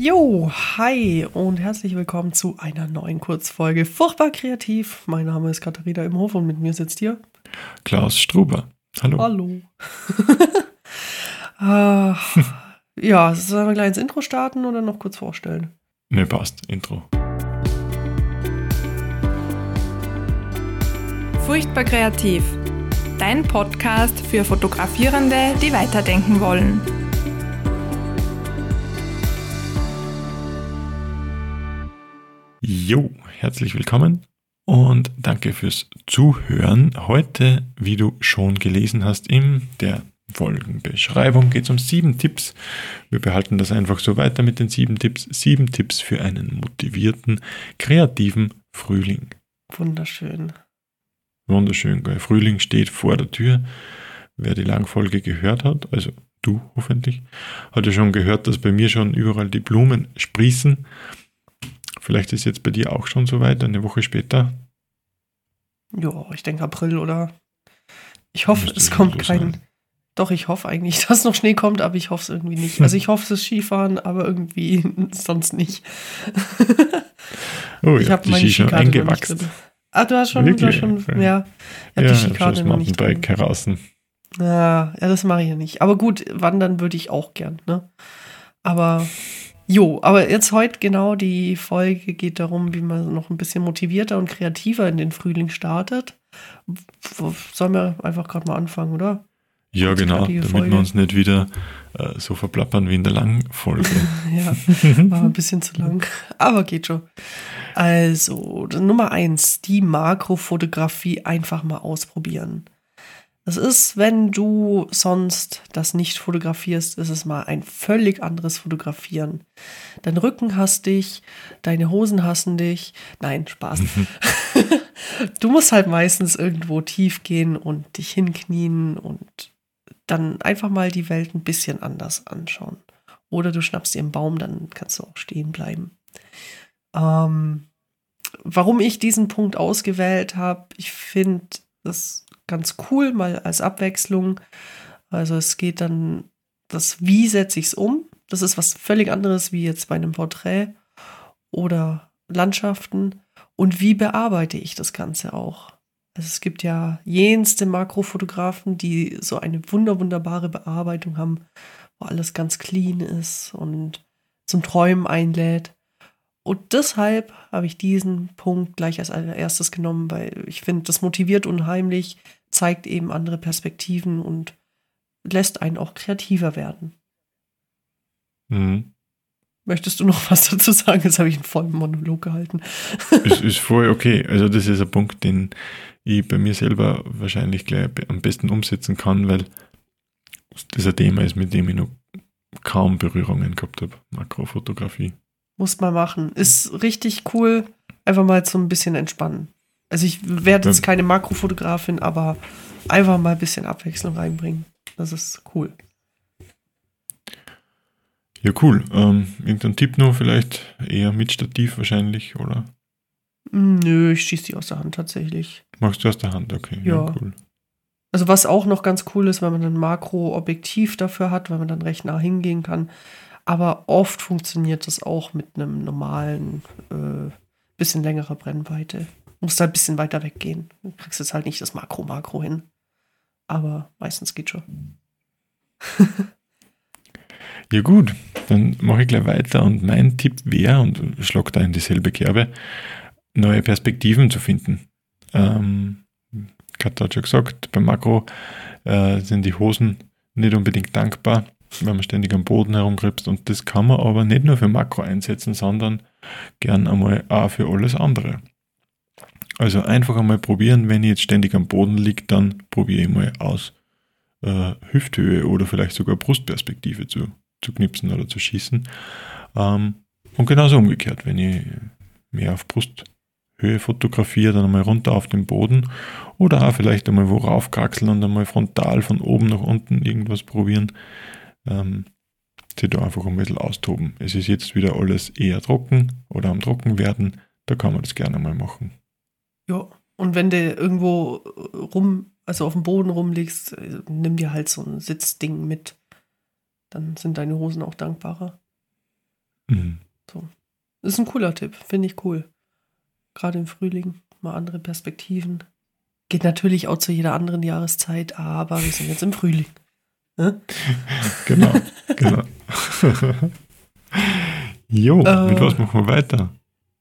Jo, hi und herzlich willkommen zu einer neuen Kurzfolge. Furchtbar kreativ. Mein Name ist Katharina Imhof und mit mir sitzt hier Klaus Struber. Hallo. Hallo. Ah, ja, sollen wir gleich ins Intro starten oder noch kurz vorstellen? Ne, passt. Intro. Furchtbar kreativ. Dein Podcast für Fotografierende, die weiterdenken wollen. Jo, herzlich willkommen und danke fürs Zuhören. Heute, wie du schon gelesen hast, in der Folgenbeschreibung geht es um sieben Tipps. Wir behalten das einfach so weiter mit den sieben Tipps. Sieben Tipps für einen motivierten, kreativen Frühling. Wunderschön. Wunderschön, gell? Frühling steht vor der Tür. Wer die Langfolge gehört hat, also du hoffentlich, hat ja schon gehört, dass bei mir schon überall die Blumen sprießen. Vielleicht ist jetzt bei dir auch schon soweit, eine Woche später. Ja, ich denke April oder. Ich hoffe, es kommt kein. sein. Doch, ich hoffe eigentlich, dass noch Schnee kommt, aber ich hoffe es irgendwie nicht. Also ich hoffe es ist Skifahren, aber irgendwie sonst nicht. Oh ich ja, habe die meine Ski schon Skikarte eingewachsen. Ah, du hast schon, du hast Wirklich? schon, Okay. ja. Ich habe Ja, die Skikarte das noch nicht drin. Heraus. Ja, ja, das mache ich ja nicht. Aber gut, wandern würde ich auch gern, ne? Aber jo, aber jetzt heute genau die Folge geht darum, wie man noch ein bisschen motivierter und kreativer in den Frühling startet. Sollen wir einfach gerade mal anfangen, oder? Ja, genau, Großartige damit Folge. wir uns nicht wieder äh, so verplappern wie in der Langfolge. Ja, war ein bisschen zu lang, aber geht schon. Also, Nummer eins, die Makrofotografie einfach mal ausprobieren. Das ist, wenn du sonst das nicht fotografierst, ist es mal ein völlig anderes Fotografieren. Dein Rücken hasst dich, deine Hosen hassen dich. Nein, Spaß. du musst halt meistens irgendwo tief gehen und dich hinknien und dann einfach mal die Welt ein bisschen anders anschauen. Oder du schnappst dir einen Baum, dann kannst du auch stehen bleiben. Ähm, warum ich diesen Punkt ausgewählt habe, ich finde das ganz cool, mal als Abwechslung. Also es geht dann, das Wie setze ich es um. Das ist was völlig anderes wie jetzt bei einem Porträt oder Landschaften. Und wie bearbeite ich das Ganze auch? Also es gibt ja jenste Makrofotografen, die so eine wunder, wunderbare Bearbeitung haben, wo alles ganz clean ist und zum Träumen einlädt. Und deshalb habe ich diesen Punkt gleich als allererstes genommen, weil ich finde, das motiviert unheimlich, zeigt eben andere Perspektiven und lässt einen auch kreativer werden. Mhm. Möchtest du noch was dazu sagen? Jetzt habe ich einen vollen Monolog gehalten. ist, ist voll okay. Also das ist ein Punkt, den ich bei mir selber wahrscheinlich gleich am besten umsetzen kann, weil das ein Thema ist, mit dem ich noch kaum Berührungen gehabt habe. Makrofotografie. Muss man machen. Ist richtig cool. Einfach mal so ein bisschen entspannen. Also ich werde jetzt keine Makrofotografin, aber einfach mal ein bisschen Abwechslung reinbringen. Das ist cool. Ja, cool. Ähm, irgendein Tipp noch vielleicht? Eher mit Stativ wahrscheinlich, oder? Nö, ich schieße die aus der Hand tatsächlich. Machst du aus der Hand? Okay, ja, Ja. cool. Also was auch noch ganz cool ist, wenn man ein Makroobjektiv dafür hat, weil man dann recht nah hingehen kann. Aber oft funktioniert das auch mit einem normalen, äh, bisschen längerer Brennweite. Musst halt ein bisschen weiter weggehen. Du kriegst jetzt halt nicht das Makro-Makro hin. Aber meistens geht schon. Ja gut, dann mache ich gleich weiter und mein Tipp wäre, und schlag da in dieselbe Kerbe, neue Perspektiven zu finden. Ähm, Katja hat schon gesagt, beim Makro äh, sind die Hosen nicht unbedingt dankbar, wenn man ständig am Boden herumkrebst und das kann man aber nicht nur für Makro einsetzen, sondern gern einmal auch für alles andere. Also einfach einmal probieren, wenn ich jetzt ständig am Boden liege, dann probiere ich mal aus äh, Hüfthöhe oder vielleicht sogar Brustperspektive zu, zu knipsen oder zu schießen. Ähm, und genauso umgekehrt, wenn ich mehr auf Brusthöhe fotografiere, dann einmal runter auf den Boden oder auch vielleicht einmal wo raufkraxeln und einmal frontal von oben nach unten irgendwas probieren. Ähm, sich da einfach ein bisschen austoben. Es ist jetzt wieder alles eher trocken oder am Trocken werden, da kann man das gerne mal machen. Ja. Und wenn du irgendwo rum, also auf dem Boden rumliegst, äh, nimm dir halt so ein Sitzding mit. Dann sind deine Hosen auch dankbarer. Mhm. Ist ein cooler Tipp, finde ich cool. Gerade im Frühling mal andere Perspektiven. Geht natürlich auch zu jeder anderen Jahreszeit, aber wir sind jetzt im Frühling. Ne? Genau, genau. jo, Äh. mit was machen wir weiter?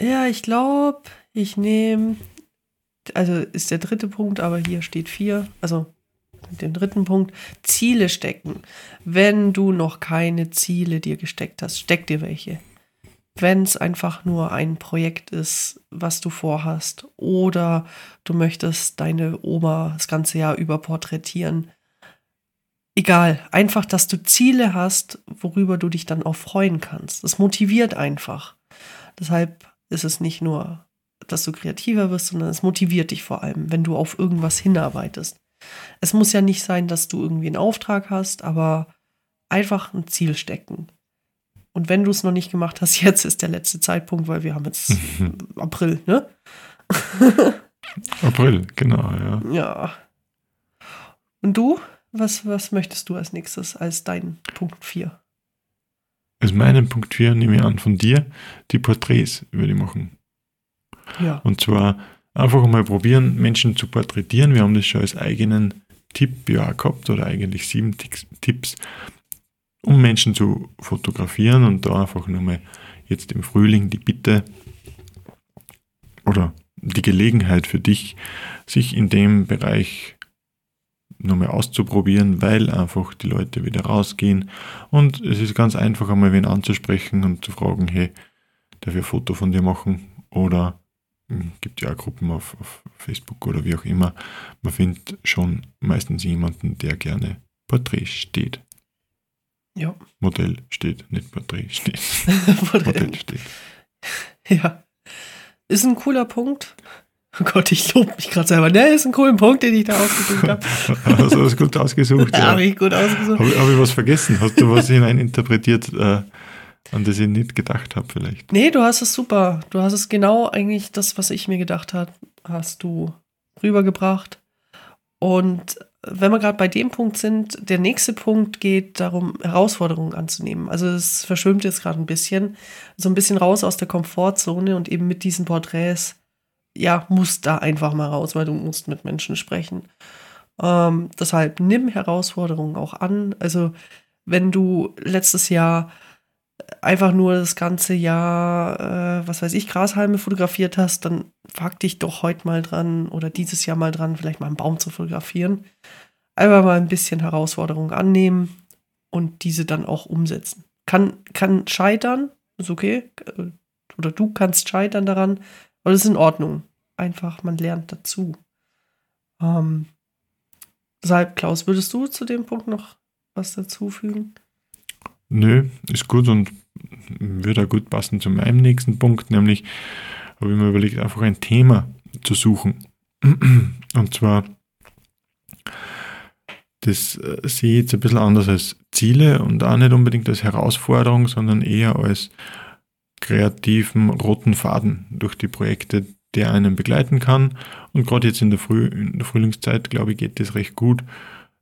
Ja, ich glaube, ich nehme, also ist der dritte Punkt, aber hier steht vier, also mit dem dritten Punkt, Ziele stecken. Wenn du noch keine Ziele dir gesteckt hast, steck dir welche. Wenn es einfach nur ein Projekt ist, was du vorhast, oder du möchtest deine Oma das ganze Jahr über porträtieren. Egal, einfach, dass du Ziele hast, worüber du dich dann auch freuen kannst. Das motiviert einfach. Deshalb ist es nicht nur, dass du kreativer wirst, sondern es motiviert dich vor allem, wenn du auf irgendwas hinarbeitest. Es muss ja nicht sein, dass du irgendwie einen Auftrag hast, aber einfach ein Ziel stecken. Und wenn du es noch nicht gemacht hast, jetzt ist der letzte Zeitpunkt, weil wir haben jetzt April, ne? April, genau, ja. Ja. Und du? Was, was möchtest du als nächstes als dein Punkt 4? Als meinen Punkt 4 nehme ich an von dir, die Porträts würde ich machen. Ja. Und zwar einfach mal probieren, Menschen zu porträtieren. Wir haben das schon als eigenen Tipp ja gehabt oder eigentlich sieben Tipps, um Menschen zu fotografieren und da einfach nur mal jetzt im Frühling die Bitte oder die Gelegenheit für dich, sich in dem Bereich nochmal auszuprobieren, weil einfach die Leute wieder rausgehen und es ist ganz einfach einmal wen anzusprechen und zu fragen, hey, darf ich ein Foto von dir machen? Oder gibt ja auch Gruppen auf, auf Facebook oder wie auch immer. Man findet schon meistens jemanden, der gerne Porträt steht. Ja. Modell steht, nicht Porträt steht. Modell steht. Ja. Ist ein cooler Punkt. Oh Gott, ich lobe mich gerade selber. Ne, ist ein cooler Punkt, den ich da ausgesucht habe. Hast du das gut ausgesucht? Ja, Ja. habe ich gut ausgesucht. Habe ich, hab ich was vergessen? Hast du was hineininterpretiert, äh, an das ich nicht gedacht habe vielleicht? Nee, du hast es super. Du hast es genau eigentlich das, was ich mir gedacht habe, hast du rübergebracht. Und wenn wir gerade bei dem Punkt sind, der nächste Punkt geht darum, Herausforderungen anzunehmen. Also es verschwimmt jetzt gerade ein bisschen, so ein bisschen raus aus der Komfortzone und eben mit diesen Porträts, ja, musst da einfach mal raus, weil du musst mit Menschen sprechen. Ähm, deshalb nimm Herausforderungen auch an. Also wenn du letztes Jahr einfach nur das ganze Jahr, äh, was weiß ich, Grashalme fotografiert hast, dann fuck dich doch heute mal dran oder dieses Jahr mal dran, vielleicht mal einen Baum zu fotografieren. Einfach mal ein bisschen Herausforderung annehmen und diese dann auch umsetzen. Kann, kann scheitern, ist okay. äh, Oder du kannst scheitern daran, aber das ist in Ordnung. Einfach, man lernt dazu. Ähm, deshalb, Klaus, würdest du zu dem Punkt noch was dazufügen? Nö, ist gut und würde auch gut passen zu meinem nächsten Punkt, nämlich habe ich mir überlegt, einfach ein Thema zu suchen. Und zwar, das äh, sehe ich jetzt ein bisschen anders als Ziele und auch nicht unbedingt als Herausforderung, sondern eher als kreativen roten Faden durch die Projekte, der einen begleiten kann. Und gerade jetzt in der, Früh, in der Frühlingszeit, glaube ich, geht das recht gut.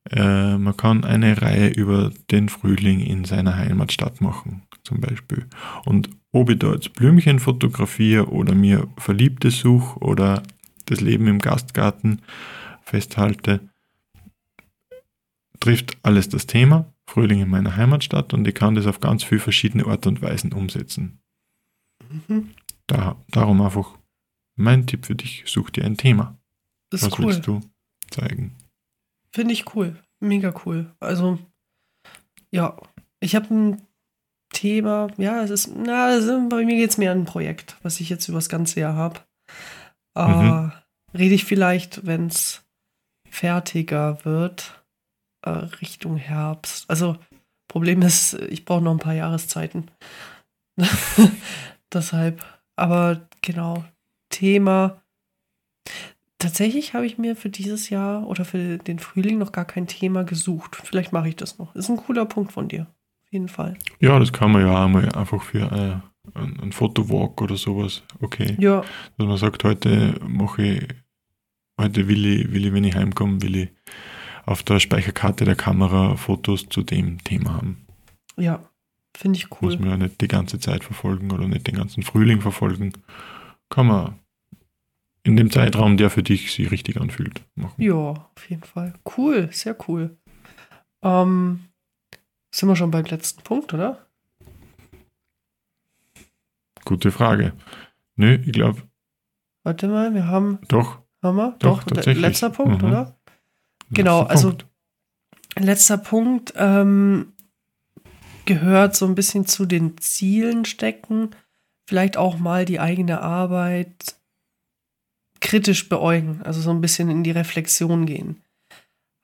Äh, man kann eine Reihe über den Frühling in seiner Heimatstadt machen, zum Beispiel. Und ob ich da jetzt Blümchen fotografiere oder mir Verliebte suche oder das Leben im Gastgarten festhalte, trifft alles das Thema Frühling in meiner Heimatstadt und ich kann das auf ganz viele verschiedene Art und Weisen umsetzen. Mhm. Da, darum einfach mein Tipp für dich, such dir ein Thema. Ist Was cool. willst du zeigen? Finde ich cool. Mega cool. Also, ja, ich habe ein Thema, ja, es ist, na, es ist, bei mir geht es mehr an ein Projekt, was ich jetzt über das ganze Jahr habe. Mhm. Äh, Rede ich vielleicht, wenn es fertiger wird, äh, Richtung Herbst. Also, Problem ist, ich brauche noch ein paar Jahreszeiten. Deshalb, aber genau, Thema. Tatsächlich habe ich mir für dieses Jahr oder für den Frühling noch gar kein Thema gesucht. Vielleicht mache ich das noch. Ist ein cooler Punkt von dir. Auf jeden Fall. Ja, das kann man ja auch mal einfach für äh, einen einen Fotowalk oder sowas. Okay. Ja, Dass man sagt, heute mache ich, heute will ich, will ich, wenn ich heimkomme, will ich auf der Speicherkarte der Kamera Fotos zu dem Thema haben. ja. Finde ich cool. Muss man ja nicht die ganze Zeit verfolgen oder nicht den ganzen Frühling verfolgen. Kann man in dem Zeitraum, der für dich sich richtig anfühlt, machen. Ja, auf jeden Fall. Cool, sehr cool. Ähm, sind wir schon beim letzten Punkt, oder? Gute Frage. Nö, ich glaube, Warte mal, wir haben, doch. haben wir? Doch, der- tatsächlich. letzter Punkt, Mhm. oder? Genau, letzter also Punkt. letzter Punkt ähm, gehört so ein bisschen zu den Zielen stecken. Vielleicht auch mal die eigene Arbeit kritisch beäugen, also so ein bisschen in die Reflexion gehen.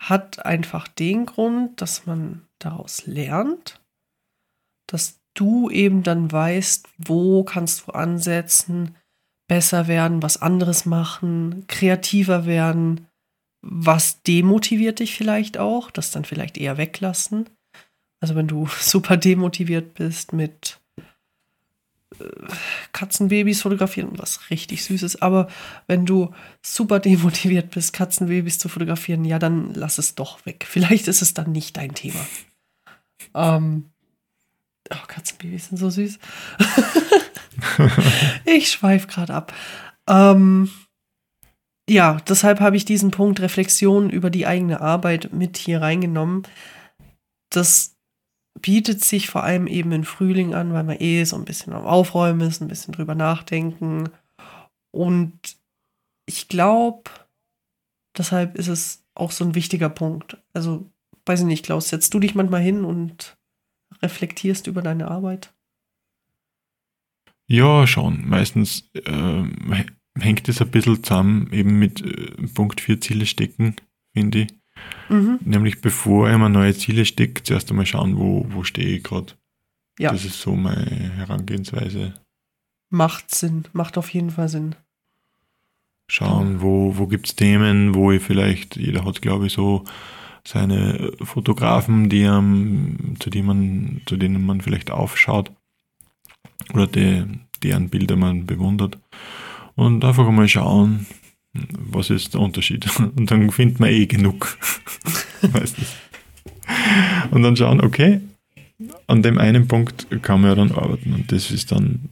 Hat einfach den Grund, dass man daraus lernt, dass du eben dann weißt, wo kannst du ansetzen, besser werden, was anderes machen, kreativer werden, was demotiviert dich vielleicht auch, das dann vielleicht eher weglassen. Also wenn du super demotiviert bist mit Katzenbabys fotografieren, was richtig süß ist, aber wenn du super demotiviert bist, Katzenbabys zu fotografieren, ja, dann lass es doch weg. Vielleicht ist es dann nicht dein Thema. Ähm, oh, Katzenbabys sind so süß. ich schweife gerade ab. Ähm, ja, deshalb habe ich diesen Punkt Reflexion über die eigene Arbeit mit hier reingenommen. Das bietet sich vor allem eben im Frühling an, weil man eh so ein bisschen am Aufräumen ist, ein bisschen drüber nachdenken. Und ich glaube, deshalb ist es auch so ein wichtiger Punkt. Also, weiß ich nicht, Klaus, setzt du dich manchmal hin und reflektierst über deine Arbeit? Ja, schon. Meistens ähm, h- hängt es ein bisschen zusammen, eben mit äh, Punkt 4 Ziele stecken, finde ich. Mhm. Nämlich bevor ich mir neue Ziele stecke, zuerst einmal schauen, wo, wo stehe ich gerade. Ja. Das ist so meine Herangehensweise. Macht Sinn, macht auf jeden Fall Sinn. Schauen, wo, wo gibt es Themen, wo ich vielleicht, jeder hat glaube ich so seine Fotografen, die am, zu, denen man, zu denen man vielleicht aufschaut oder die, deren Bilder man bewundert. Und einfach mal schauen, was ist der Unterschied. Und dann findet man eh genug. Meistens. Und dann schauen, okay, an dem einen Punkt kann man ja dann arbeiten. Und das ist dann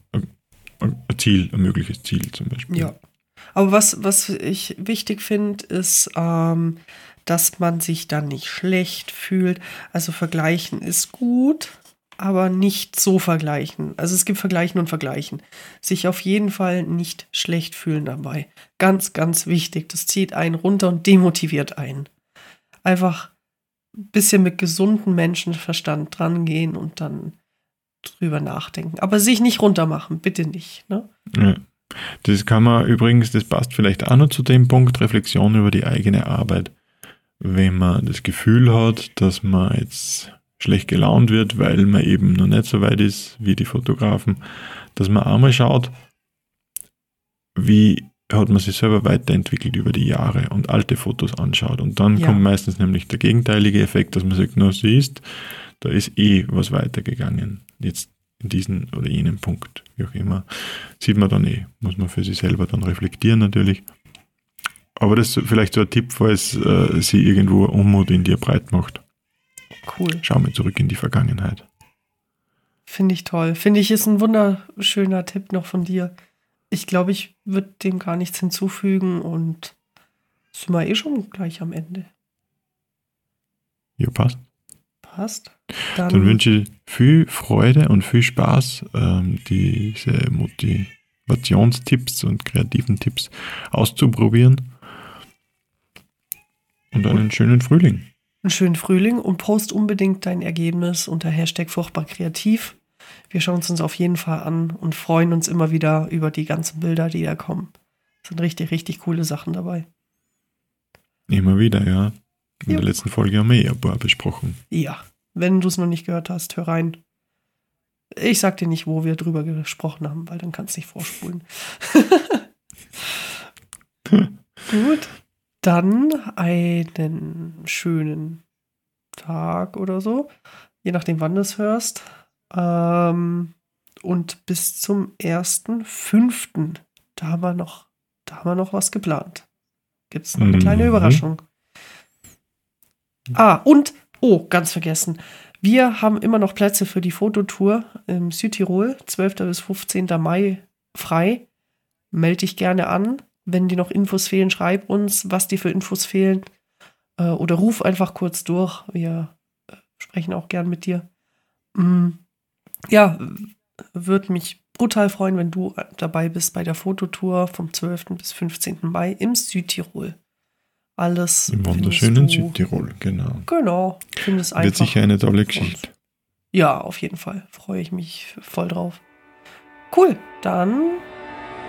ein Ziel, ein mögliches Ziel zum Beispiel. Ja. Aber was, was ich wichtig finde, ist, ähm, dass man sich dann nicht schlecht fühlt. Also vergleichen ist gut, aber nicht so vergleichen. Also es gibt Vergleichen und Vergleichen. Sich auf jeden Fall nicht schlecht fühlen dabei. Ganz, ganz wichtig. Das zieht einen runter und demotiviert einen. Einfach ein bisschen mit gesundem Menschenverstand drangehen und dann drüber nachdenken. Aber sich nicht runtermachen, bitte nicht. Ne? Ja. Das kann man übrigens, das passt vielleicht auch noch zu dem Punkt, Reflexion über die eigene Arbeit. Wenn man das Gefühl hat, dass man jetzt schlecht gelaunt wird, weil man eben noch nicht so weit ist wie die Fotografen, dass man einmal schaut, wie hat man sich selber weiterentwickelt über die Jahre und alte Fotos anschaut. Und dann Ja. kommt meistens nämlich der gegenteilige Effekt, dass man sagt, na siehst, da ist eh was weitergegangen. Jetzt in diesen oder jenen Punkt, wie auch immer, sieht man dann eh. Muss man für sich selber dann reflektieren natürlich. Aber das ist vielleicht so ein Tipp, falls äh, sie irgendwo Unmut in dir breit macht. Cool. Schau mal zurück in die Vergangenheit. Finde ich toll. Finde ich, ist ein wunderschöner Tipp noch von dir. Ich glaube, ich würde dem gar nichts hinzufügen und sind wir eh schon gleich am Ende. Ja, passt. Passt. Dann, Dann wünsche ich viel Freude und viel Spaß, ähm, diese Motivationstipps und kreativen Tipps auszuprobieren. Und einen schönen Frühling. Einen schönen Frühling und post unbedingt dein Ergebnis unter Hashtag furchtbar kreativ. Wir schauen es uns auf jeden Fall an und freuen uns immer wieder über die ganzen Bilder, die da kommen. Es sind richtig, richtig coole Sachen dabei. Immer wieder, ja. In Ja. der letzten Folge haben wir eh ein paar besprochen. Ja, wenn du es noch nicht gehört hast, hör rein. Ich sag dir nicht, wo wir drüber gesprochen haben, weil dann kannst du nicht vorspulen. Gut, dann einen schönen Tag oder so, je nachdem, wann du es hörst. Ähm, und bis zum 1.5. Da haben wir noch, da haben wir noch was geplant. Gibt es noch eine Mhm. kleine Überraschung. Ah, und, oh, ganz vergessen. Wir haben immer noch Plätze für die Fototour im Südtirol, 12. bis 15. Mai frei. Melde dich gerne an. Wenn dir noch Infos fehlen, schreib uns, was dir für Infos fehlen. Äh, oder ruf einfach kurz durch. Wir äh, sprechen auch gern mit dir. Mm, ja, würde mich brutal freuen, wenn du dabei bist bei der Fototour vom 12. bis 15. Mai im Südtirol. Alles. Im wunderschönen Südtirol, genau. Genau. Findest einfach. Wird sicher eine tolle Geschichte. Ja, auf jeden Fall. Freue ich mich voll drauf. Cool. Dann